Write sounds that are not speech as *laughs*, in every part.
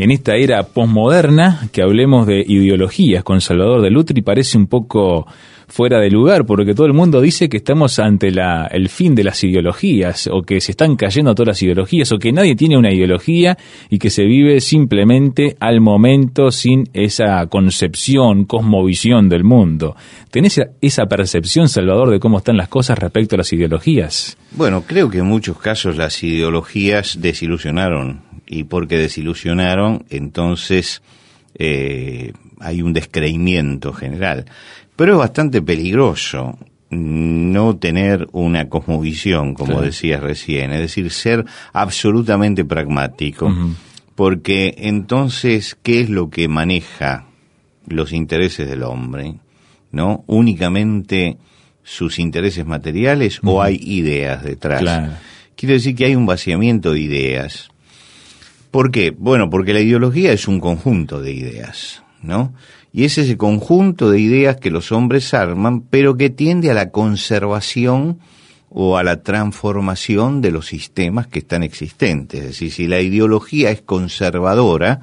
En esta era posmoderna, que hablemos de ideologías con Salvador de Lutri parece un poco fuera de lugar, porque todo el mundo dice que estamos ante la, el fin de las ideologías, o que se están cayendo todas las ideologías, o que nadie tiene una ideología y que se vive simplemente al momento sin esa concepción, cosmovisión del mundo. ¿Tenés esa percepción, Salvador, de cómo están las cosas respecto a las ideologías? Bueno, creo que en muchos casos las ideologías desilusionaron, y porque desilusionaron, entonces eh, hay un descreimiento general. Pero es bastante peligroso no tener una cosmovisión, como decías recién, es decir, ser absolutamente pragmático, porque entonces, ¿qué es lo que maneja los intereses del hombre? ¿No? Únicamente sus intereses materiales o hay ideas detrás. Quiero decir que hay un vaciamiento de ideas. ¿Por qué? Bueno, porque la ideología es un conjunto de ideas, ¿no? y es ese conjunto de ideas que los hombres arman, pero que tiende a la conservación o a la transformación de los sistemas que están existentes. Es decir, si la ideología es conservadora,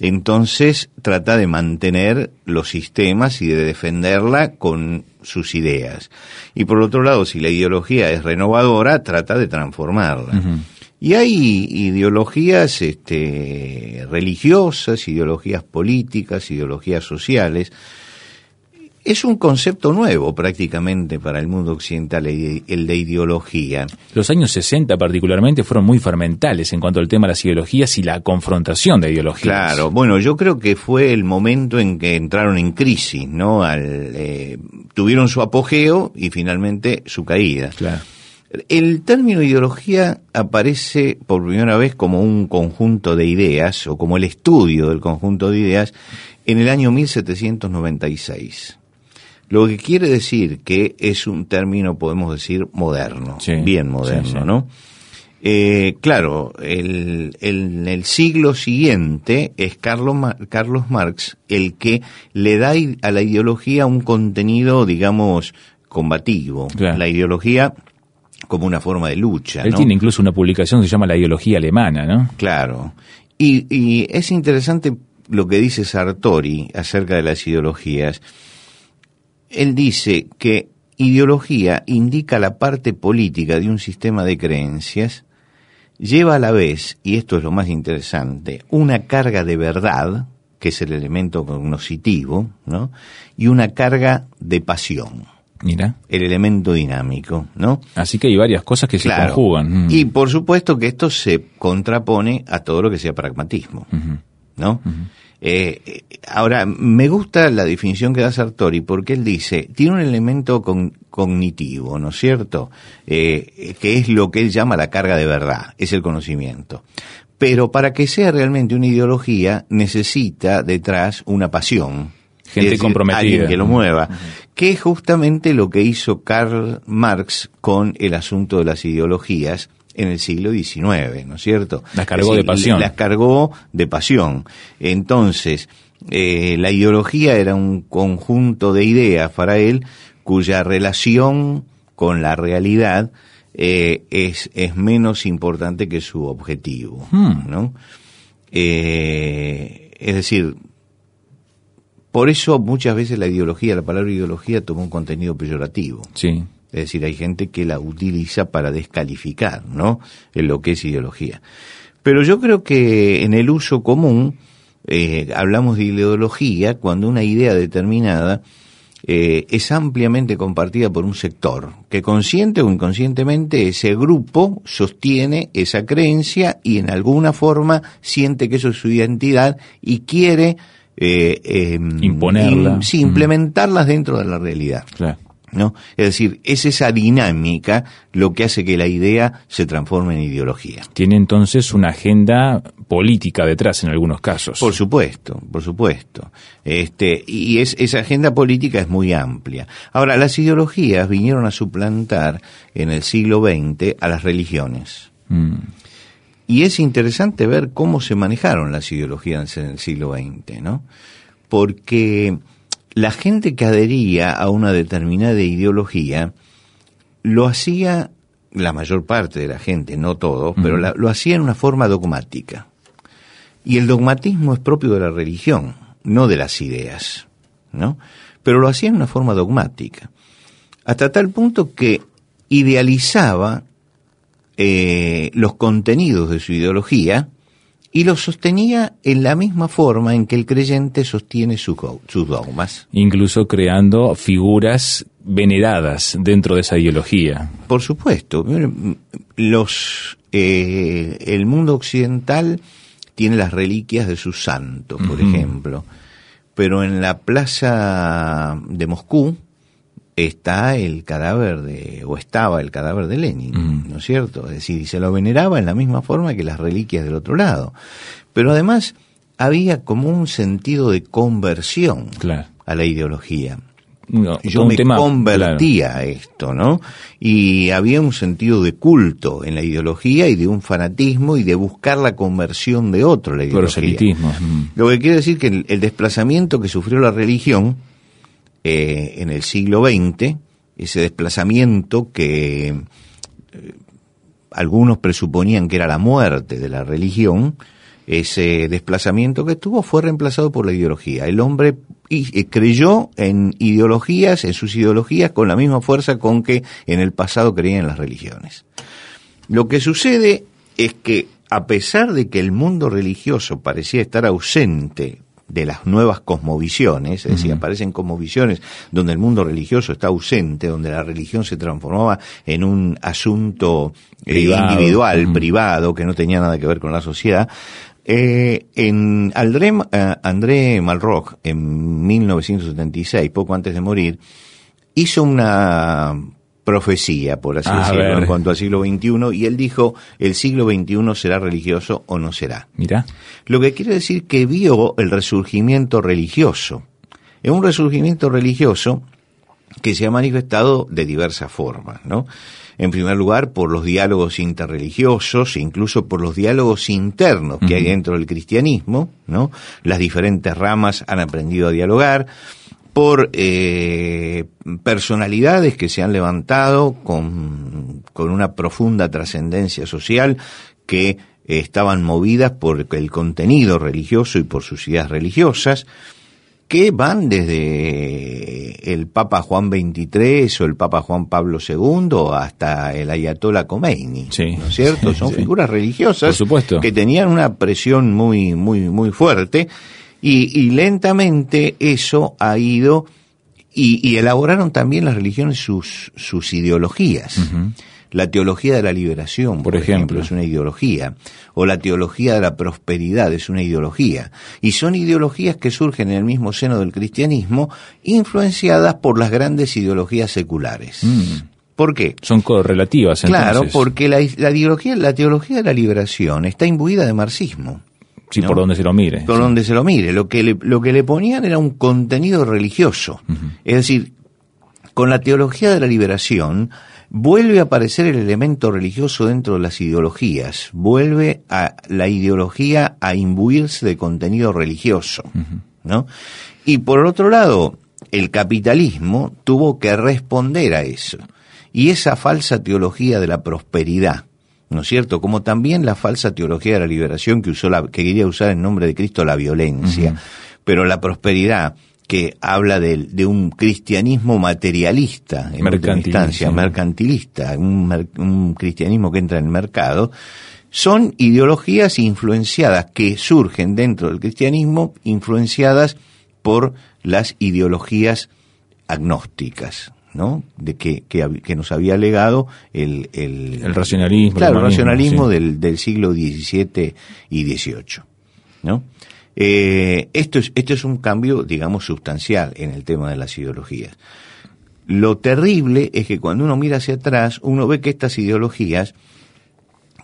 entonces trata de mantener los sistemas y de defenderla con sus ideas. Y por otro lado, si la ideología es renovadora, trata de transformarla. Y hay ideologías este, religiosas, ideologías políticas, ideologías sociales. Es un concepto nuevo prácticamente para el mundo occidental, el de ideología. Los años 60 particularmente fueron muy fermentales en cuanto al tema de las ideologías y la confrontación de ideologías. Claro, bueno, yo creo que fue el momento en que entraron en crisis, ¿no? Al, eh, tuvieron su apogeo y finalmente su caída. Claro. El término ideología aparece por primera vez como un conjunto de ideas o como el estudio del conjunto de ideas en el año 1796. Lo que quiere decir que es un término, podemos decir, moderno, bien moderno, ¿no? Eh, claro, el, en el siglo siguiente es Carlos, Carlos Marx el que le da a la ideología un contenido, digamos, combativo. La ideología como una forma de lucha. Él tiene incluso una publicación que se llama La ideología alemana, ¿no? Claro. Y, y, es interesante lo que dice Sartori acerca de las ideologías. Él dice que ideología indica la parte política de un sistema de creencias, lleva a la vez, y esto es lo más interesante, una carga de verdad, que es el elemento cognoscitivo, ¿no? y una carga de pasión. Mira. El elemento dinámico, ¿no? Así que hay varias cosas que se conjugan. Mm. Y por supuesto que esto se contrapone a todo lo que sea pragmatismo, ¿no? Eh, eh, ahora, me gusta la definición que da Sartori porque él dice, tiene un elemento cognitivo, ¿no es cierto? Eh, que es lo que él llama la carga de verdad, es el conocimiento. Pero para que sea realmente una ideología necesita detrás una pasión, gente comprometida. Alguien que lo mueva. Que es justamente lo que hizo Karl Marx con el asunto de las ideologías en el siglo XIX, ¿no es cierto? Las cargó de pasión. Las cargó de pasión. Entonces, eh, la ideología era un conjunto de ideas para él cuya relación con la realidad eh, es, es menos importante que su objetivo, hmm. ¿no? Eh, es decir, por eso muchas veces la ideología, la palabra ideología toma un contenido peyorativo. Sí. Es decir, hay gente que la utiliza para descalificar, ¿no? En lo que es ideología. Pero yo creo que en el uso común eh, hablamos de ideología cuando una idea determinada eh, es ampliamente compartida por un sector, que consciente o inconscientemente ese grupo sostiene esa creencia y en alguna forma siente que eso es su identidad y quiere eh, em, imponerla, sí, implementarlas dentro de la realidad. ¿no? Es decir, es esa dinámica lo que hace que la idea se transforme en ideología. Tiene entonces una agenda política detrás en algunos casos. Por supuesto, por supuesto. Este, y es, esa agenda política es muy amplia. Ahora, las ideologías vinieron a suplantar en el siglo XX a las religiones. Mm. Y es interesante ver cómo se manejaron las ideologías en el siglo XX, ¿no? Porque la gente que adhería a una determinada ideología lo hacía, la mayor parte de la gente, no todos, pero la- lo hacía en una forma dogmática. Y el dogmatismo es propio de la religión, no de las ideas, ¿no? Pero lo hacía en una forma dogmática. Hasta tal punto que idealizaba eh, los contenidos de su ideología y los sostenía en la misma forma en que el creyente sostiene sus sus dogmas. Incluso creando figuras veneradas dentro de esa ideología. Por supuesto, los eh, el mundo occidental tiene las reliquias de sus santos, por ejemplo, pero en la plaza de Moscú está el cadáver de o estaba el cadáver de Lenin, Ujú. ¿no es cierto? Es decir, y se lo veneraba en la misma forma que las reliquias del otro lado. Pero además había como un sentido de conversión Claro. a la ideología No, yo me tema, convertía a esto, ¿no? Y había un sentido de culto en la ideología y de un fanatismo y de buscar la conversión de otro, la ideología. proselitismo. Mm. Lo que quiere decir que el, el desplazamiento que sufrió la religión eh, en el siglo XX, ese desplazamiento que eh, algunos presuponían que era la muerte de la religión, ese desplazamiento que tuvo fue reemplazado por la ideología. El hombre eh, creyó en ideologías, en sus ideologías, con la misma fuerza con que en el pasado creía en las religiones. Lo que sucede es que a pesar de que el mundo religioso parecía estar ausente de las nuevas cosmovisiones, es decir, aparecen cosmovisiones donde el mundo religioso está ausente, donde la religión se transformaba en un asunto eh, individual, privado, que no tenía nada que ver con la sociedad. Eh, en André, eh, André Malraux, en 1976, poco antes de morir, hizo una profecía, por así A decirlo, en cuanto al siglo XXI, y él dijo, el siglo XXI será religioso o no será. Mira, Lo que quiere decir que vio el resurgimiento religioso. Es un resurgimiento religioso que se ha manifestado de diversas formas, ¿no? En primer lugar, por los diálogos interreligiosos, e incluso por los diálogos internos que hay dentro del cristianismo, ¿no? Las diferentes ramas han aprendido a dialogar, por eh, personalidades que se han levantado con, con una profunda trascendencia social que estaban movidas por el contenido religioso y por sus ideas religiosas, que van desde el Papa Juan XXIII o el Papa Juan Pablo II hasta el Ayatollah Khomeini, Sí. ¿no es cierto? *laughs* Sí, Son sí. figuras religiosas Por supuesto. que tenían una presión muy, muy, muy fuerte y, y lentamente eso ha ido y, y elaboraron también las religiones sus, sus ideologías. La teología de la liberación, por, Por ejemplo, ejemplo. es una ideología. O la teología de la prosperidad es una ideología. Y son ideologías que surgen en el mismo seno del cristianismo, influenciadas por las grandes ideologías seculares. Mm. ¿Por qué? son correlativas Claro, porque la, la ideología, la teología de la liberación está imbuida de marxismo. Sí, ¿no? por donde se lo mire. por sí. donde se lo mire. Lo que le, lo que le ponían era un contenido religioso. Es decir, con la teología de la liberación vuelve a aparecer el elemento religioso dentro de las ideologías, vuelve a la ideología a imbuirse de contenido religioso. ¿no? Y por otro lado, el capitalismo tuvo que responder a eso. Y esa falsa teología de la prosperidad, ¿no es cierto? Como también la falsa teología de la liberación que usó la, que quería usar en nombre de Cristo la violencia, pero la prosperidad que habla de, de un cristianismo materialista, en última Mercantilista. instancia, mercantilista, un, un cristianismo que entra en el mercado, son ideologías influenciadas que surgen dentro del cristianismo, influenciadas por las ideologías agnósticas, ¿no? De que, que, nos había legado el, el, El racionalismo, claro, el racionalismo sí. del, del siglo XVII y XVIII, ¿no? Eh, esto es esto es un cambio, digamos, sustancial en el tema de las ideologías. Lo terrible es que cuando uno mira hacia atrás, uno ve que estas ideologías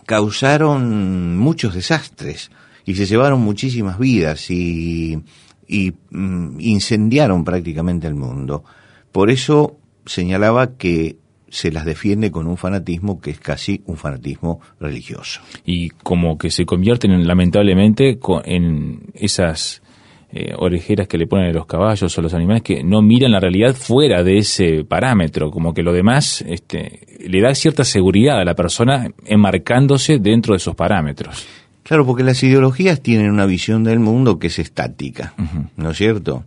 causaron muchos desastres y se llevaron muchísimas vidas y, y mm, incendiaron prácticamente el mundo. Por eso señalaba que se las defiende con un fanatismo que es casi un fanatismo religioso. Y como que se convierten lamentablemente en esas eh, orejeras que le ponen a los caballos o los animales que no miran la realidad fuera de ese parámetro, como que lo demás este, le da cierta seguridad a la persona enmarcándose dentro de esos parámetros. Claro, porque las ideologías tienen una visión del mundo que es estática, ¿no es cierto?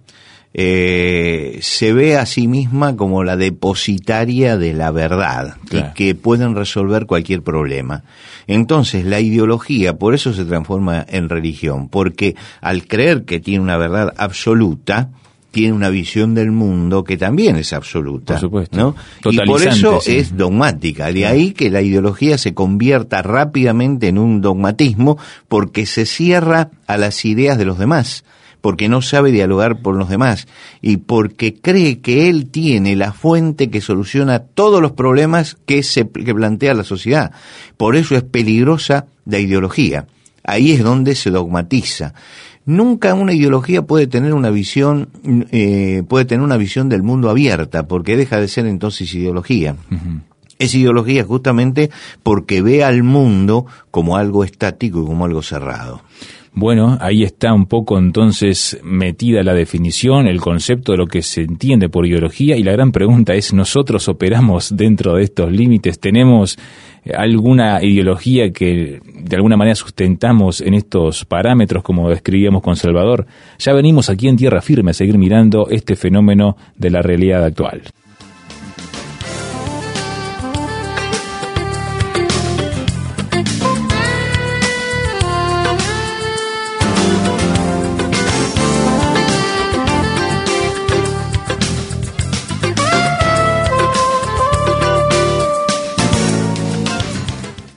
Eh, se ve a sí misma como la depositaria de la verdad y que pueden resolver cualquier problema. Entonces la ideología por eso se transforma en religión, porque al creer que tiene una verdad absoluta, tiene una visión del mundo que también es absoluta. Por supuesto. ¿no? Y por eso es dogmática. De ahí que la ideología se convierta rápidamente en un dogmatismo porque se cierra a las ideas de los demás porque no sabe dialogar con los demás y porque cree que él tiene la fuente que soluciona todos los problemas que se que plantea la sociedad. Por eso es peligrosa la ideología. Ahí es donde se dogmatiza. Nunca una ideología puede tener una visión eh, puede tener una visión del mundo abierta porque deja de ser entonces ideología. Es ideología justamente porque ve al mundo como algo estático y como algo cerrado. Bueno, ahí está un poco entonces metida la definición, el concepto de lo que se entiende por ideología y la gran pregunta es, ¿nosotros operamos dentro de estos límites? ¿Tenemos alguna ideología que de alguna manera sustentamos en estos parámetros como describíamos con Salvador? Ya venimos aquí en tierra firme a seguir mirando este fenómeno de la realidad actual.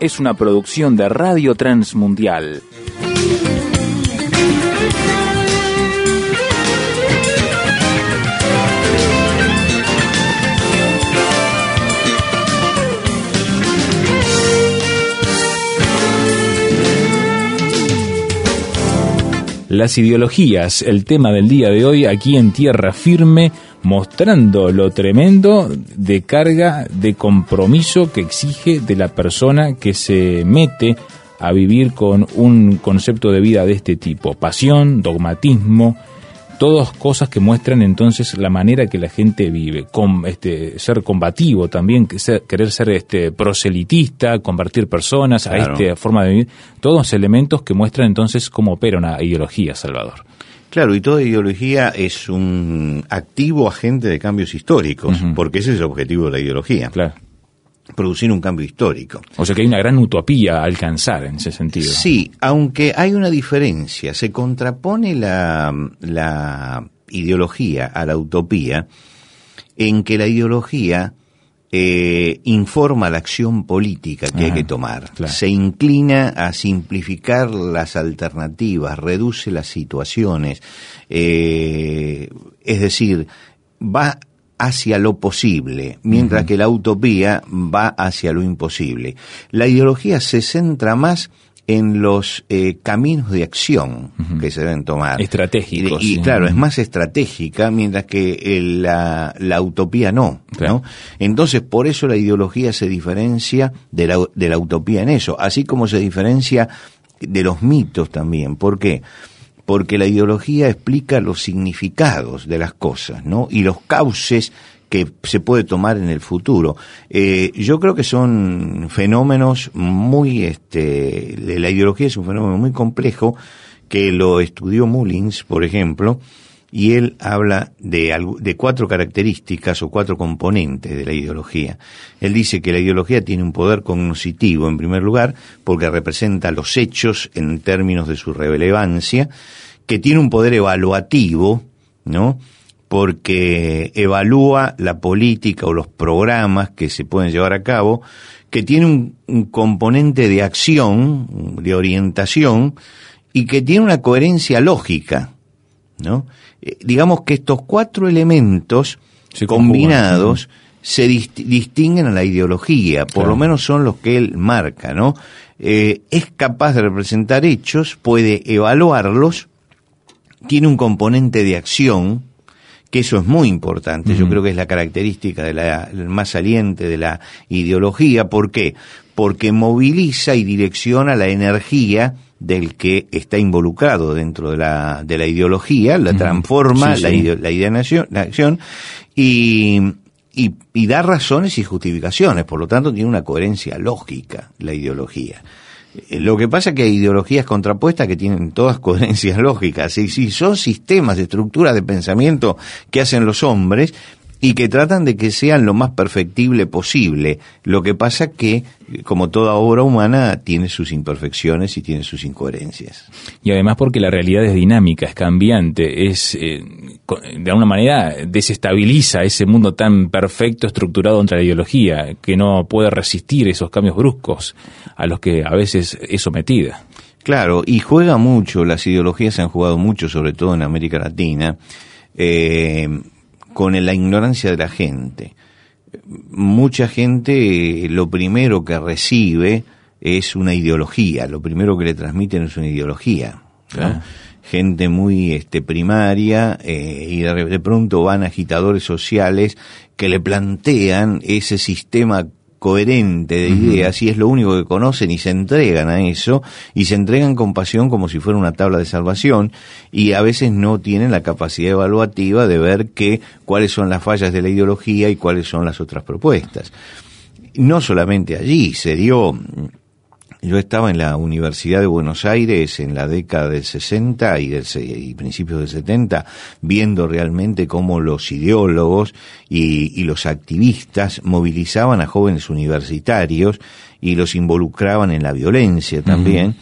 es una producción de Radio Transmundial. Las ideologías, el tema del día de hoy aquí en Tierra Firme, mostrando lo tremendo de carga de compromiso que exige de la persona que se mete a vivir con un concepto de vida de este tipo. Pasión, dogmatismo, todas cosas que muestran entonces la manera que la gente vive, con, este, ser combativo también, querer ser este, proselitista, convertir personas a esta forma de vivir, todos elementos que muestran entonces cómo opera una ideología, Salvador. Claro, y toda ideología es un activo agente de cambios históricos, porque ese es el objetivo de la ideología. Claro. Producir un cambio histórico. O sea que hay una gran utopía a alcanzar en ese sentido. Sí, aunque hay una diferencia. Se contrapone la, la ideología a la utopía en que la ideología eh, informa la acción política que hay que tomar. Se inclina a simplificar las alternativas, reduce las situaciones, eh, es decir, va hacia lo posible, mientras que la utopía va hacia lo imposible. La ideología se centra más en los eh, caminos de acción que se deben tomar. Estratégicos. Y, claro, es más estratégica, mientras que la, la, utopía no, no. Entonces, por eso la ideología se diferencia de la, de la utopía en eso, así como se diferencia de los mitos también. ¿Por qué? Porque la ideología explica los significados de las cosas, ¿no? Y los cauces que se puede tomar en el futuro. Eh, yo creo que son fenómenos muy, este, la ideología es un fenómeno muy complejo que lo estudió Mullins, por ejemplo, y él habla de, cuatro características o cuatro componentes de la ideología. Él dice que la ideología tiene un poder cognoscitivo, en primer lugar, porque representa los hechos en términos de su relevancia, que tiene un poder evaluativo, ¿no? Porque evalúa la política o los programas que se pueden llevar a cabo, que tiene un, componente de acción, de orientación, y que tiene una coherencia lógica, ¿no? Eh, digamos que estos cuatro elementos combinados se distinguen a la ideología, por lo menos son los que él marca, ¿no? Eh, es capaz de representar hechos, puede evaluarlos, tiene un componente de acción, que eso es muy importante, yo creo que es la característica de la, más saliente de la ideología, ¿por qué? Porque moviliza y direcciona la energía del que está involucrado dentro de la, de la ideología, la transforma, La, la idea la acción, y, y, y da razones y justificaciones, por lo tanto tiene una coherencia lógica la ideología. Eh, lo que pasa es que hay ideologías contrapuestas que tienen todas *laughs* coherencias lógicas. Y si son sistemas, de estructura de pensamiento que hacen los hombres y que tratan de que sean lo más perfectible posible. Lo que pasa que, como toda obra humana, tiene sus imperfecciones y tiene sus incoherencias. Y además porque la realidad es dinámica, es cambiante, es eh, de alguna manera desestabiliza ese mundo tan perfecto estructurado entre la ideología, que no puede resistir esos cambios bruscos a los que a veces es sometida. Claro, y juega mucho, las ideologías han jugado mucho, sobre todo en América Latina, eh, con la ignorancia de la gente. Mucha gente lo primero que recibe es una ideología, lo primero que le transmiten es una ideología. Gente muy este, primaria eh, y de, de pronto van agitadores sociales que le plantean ese sistema coherente de ideas y es lo único que conocen y se entregan a eso y se entregan con pasión como si fuera una tabla de salvación y a veces no tienen la capacidad evaluativa de ver que cuáles son las fallas de la ideología y cuáles son las otras propuestas. No solamente allí, se dio yo estaba en la Universidad de Buenos Aires en la década del 60 y, del, y principios del 70, viendo realmente cómo los ideólogos y, y, los activistas movilizaban a jóvenes universitarios y los involucraban en la violencia también.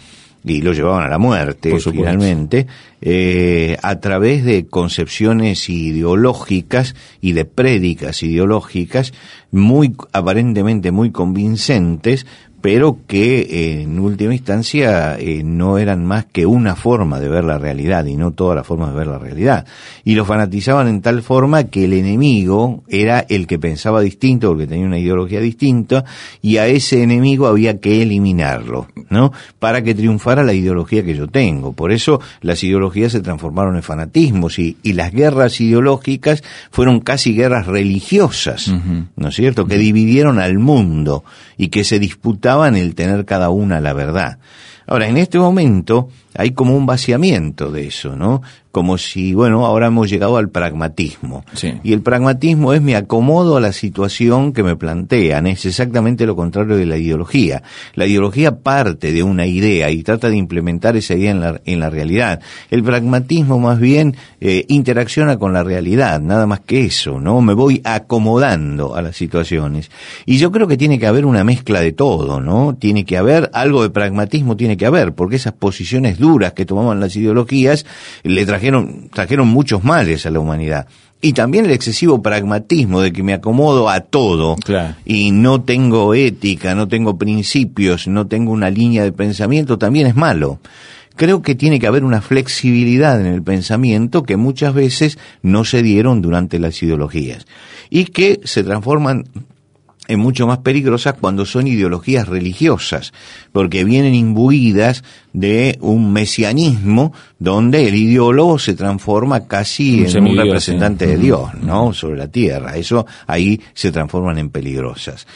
y los llevaban a la muerte finalmente, eh, a través de concepciones ideológicas y de prédicas ideológicas muy aparentemente muy convincentes, pero que eh, en última instancia eh, no eran más que una forma de ver la realidad y no todas las formas de ver la realidad. Y lo fanatizaban en tal forma que el enemigo era el que pensaba distinto, porque tenía una ideología distinta, y a ese enemigo había que eliminarlo, ¿no? Para que triunfara la ideología que yo tengo. Por eso las ideologías se transformaron en fanatismos y, y las guerras ideológicas fueron casi guerras religiosas, ¿no es cierto? Que dividieron al mundo y que se disputaban el tener cada una la verdad. Ahora, en este momento hay como un vaciamiento de eso, ¿no? Como si, bueno, ahora hemos llegado al pragmatismo. Y el pragmatismo es me acomodo a la situación que me plantean, es exactamente lo contrario de la ideología. La ideología parte de una idea y trata de implementar esa idea en la, en la realidad. El pragmatismo más bien eh, interacciona con la realidad, nada más que eso, ¿no? Me voy acomodando a las situaciones. Y yo creo que tiene que haber una mezcla de todo, ¿no? Tiene que haber algo de pragmatismo, tiene que haber, porque esas posiciones duras que tomaban las ideologías le trajeron, trajeron muchos males a la humanidad. Y también el excesivo pragmatismo de que me acomodo a todo y no tengo ética, no tengo principios, no tengo una línea de pensamiento, también es malo. Creo que tiene que haber una flexibilidad en el pensamiento que muchas veces no se dieron durante las ideologías y que se transforman es mucho más peligrosas cuando son ideologías religiosas, porque vienen imbuidas de un mesianismo donde el ideólogo se transforma casi en un representante de Dios, ¿no? Sobre la tierra. Eso ahí se transforman en peligrosas.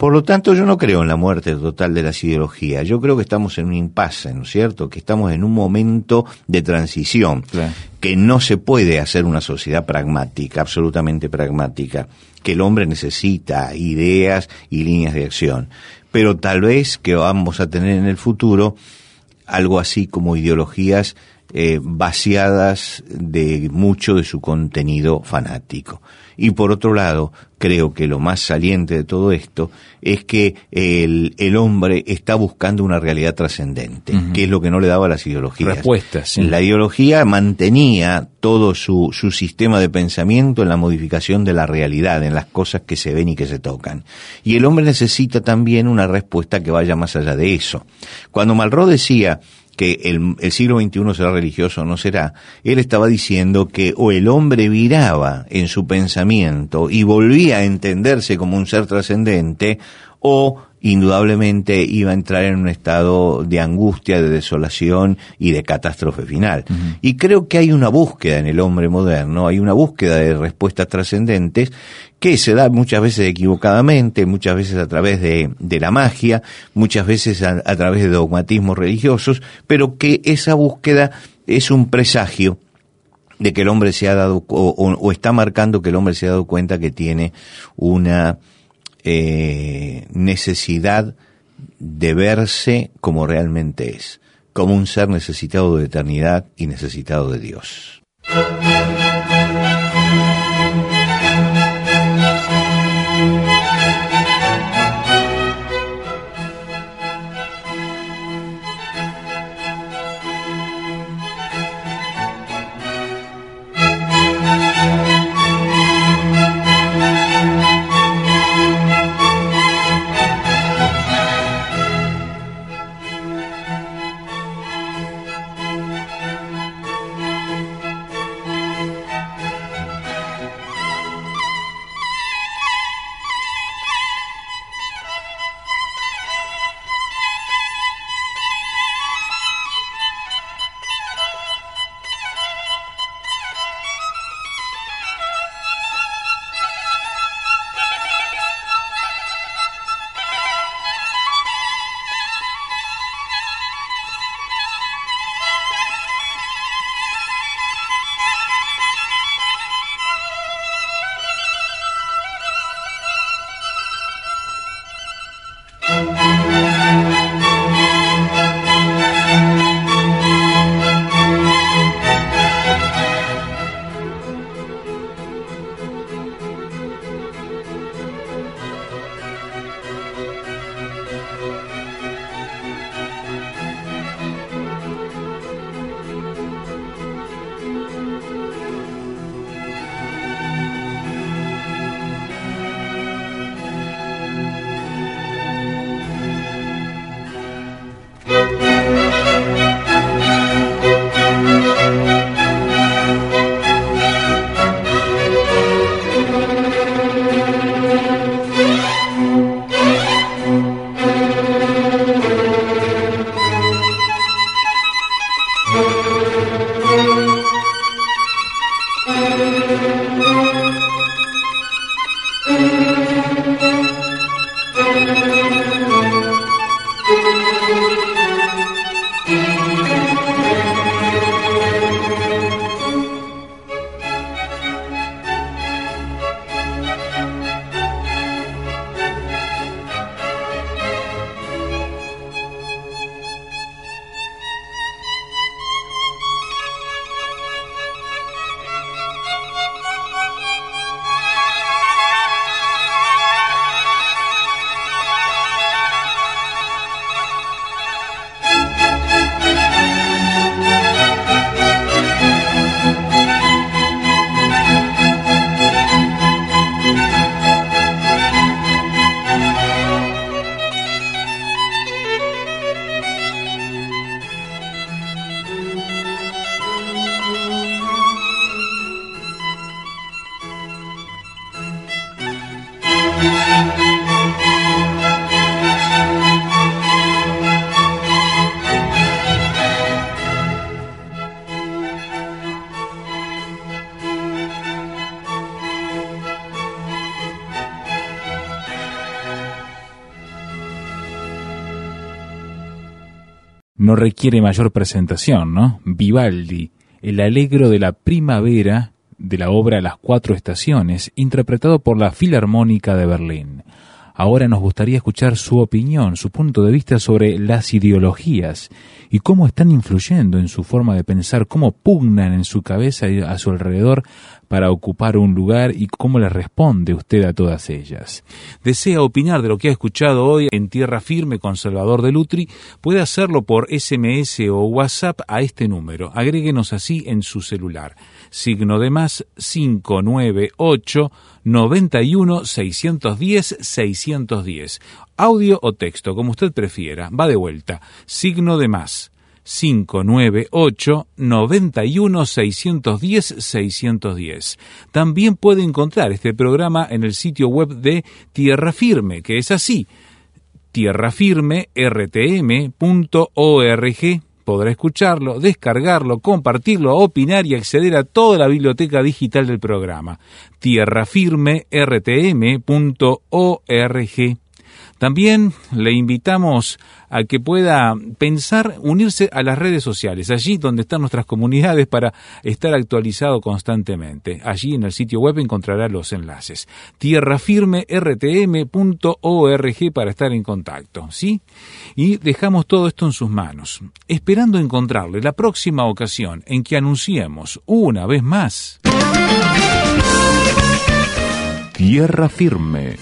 Por lo tanto, yo no creo en la muerte total de las ideologías. Yo creo que estamos en un impasse, ¿no es cierto? Que estamos en un momento de transición, que no se puede hacer una sociedad pragmática, absolutamente pragmática, que el hombre necesita ideas y líneas de acción. Pero tal vez que vamos a tener en el futuro algo así como ideologías eh, vaciadas de mucho de su contenido fanático. Y por otro lado, creo que lo más saliente de todo esto es que el, el hombre está buscando una realidad trascendente, que es lo que no le daba las ideologías. Respuestas, sí. La ideología mantenía todo su, su sistema de pensamiento en la modificación de la realidad, en las cosas que se ven y que se tocan. Y el hombre necesita también una respuesta que vaya más allá de eso. Cuando Malraux decía, que el, siglo XXI será religioso o no será, él estaba diciendo que o el hombre viraba en su pensamiento y volvía a entenderse como un ser trascendente, o indudablemente iba a entrar en un estado de angustia, de desolación y de catástrofe final. Uh -huh. Y creo que hay una búsqueda en el hombre moderno, hay una búsqueda de respuestas trascendentes que se da muchas veces equivocadamente, muchas veces a través de, de la magia, muchas veces a, a través de dogmatismos religiosos, pero que esa búsqueda es un presagio de que el hombre se ha dado o, o, o, está marcando que el hombre se ha dado cuenta que tiene una eh, necesidad de verse como realmente es, como un ser necesitado de eternidad y necesitado de Dios. No requiere mayor presentación, ¿no? Vivaldi, el alegro de la primavera de la obra Las Cuatro Estaciones, interpretado por la Filarmónica de Berlín. Ahora nos gustaría escuchar su opinión, su punto de vista sobre las ideologías y cómo están influyendo en su forma de pensar, cómo pugnan en su cabeza y a su alrededor para ocupar un lugar y cómo le responde usted a todas ellas. Desea opinar de lo que ha escuchado hoy en Tierra Firme con Salvador de Lutri, puede hacerlo por SMS o WhatsApp a este número. Agréguenos así en su celular. Signo de más 598 91 610 610. Audio o texto, como usted prefiera. Va de vuelta. Signo de más 598 91 610 610. También puede encontrar este programa en el sitio web de Tierra Firme, que es así, tierrafirmertm.org. Podrá escucharlo, descargarlo, compartirlo, opinar y acceder a toda la biblioteca digital del programa. tierrafirmertm.org. También le invitamos a que pueda pensar unirse a las redes sociales, allí donde están nuestras comunidades para estar actualizado constantemente. Allí en el sitio web encontrará los enlaces. tierrafirmertm.org para estar en contacto, ¿sí? Y dejamos todo esto en sus manos, esperando encontrarle la próxima ocasión en que anunciemos una vez más Tierra Firme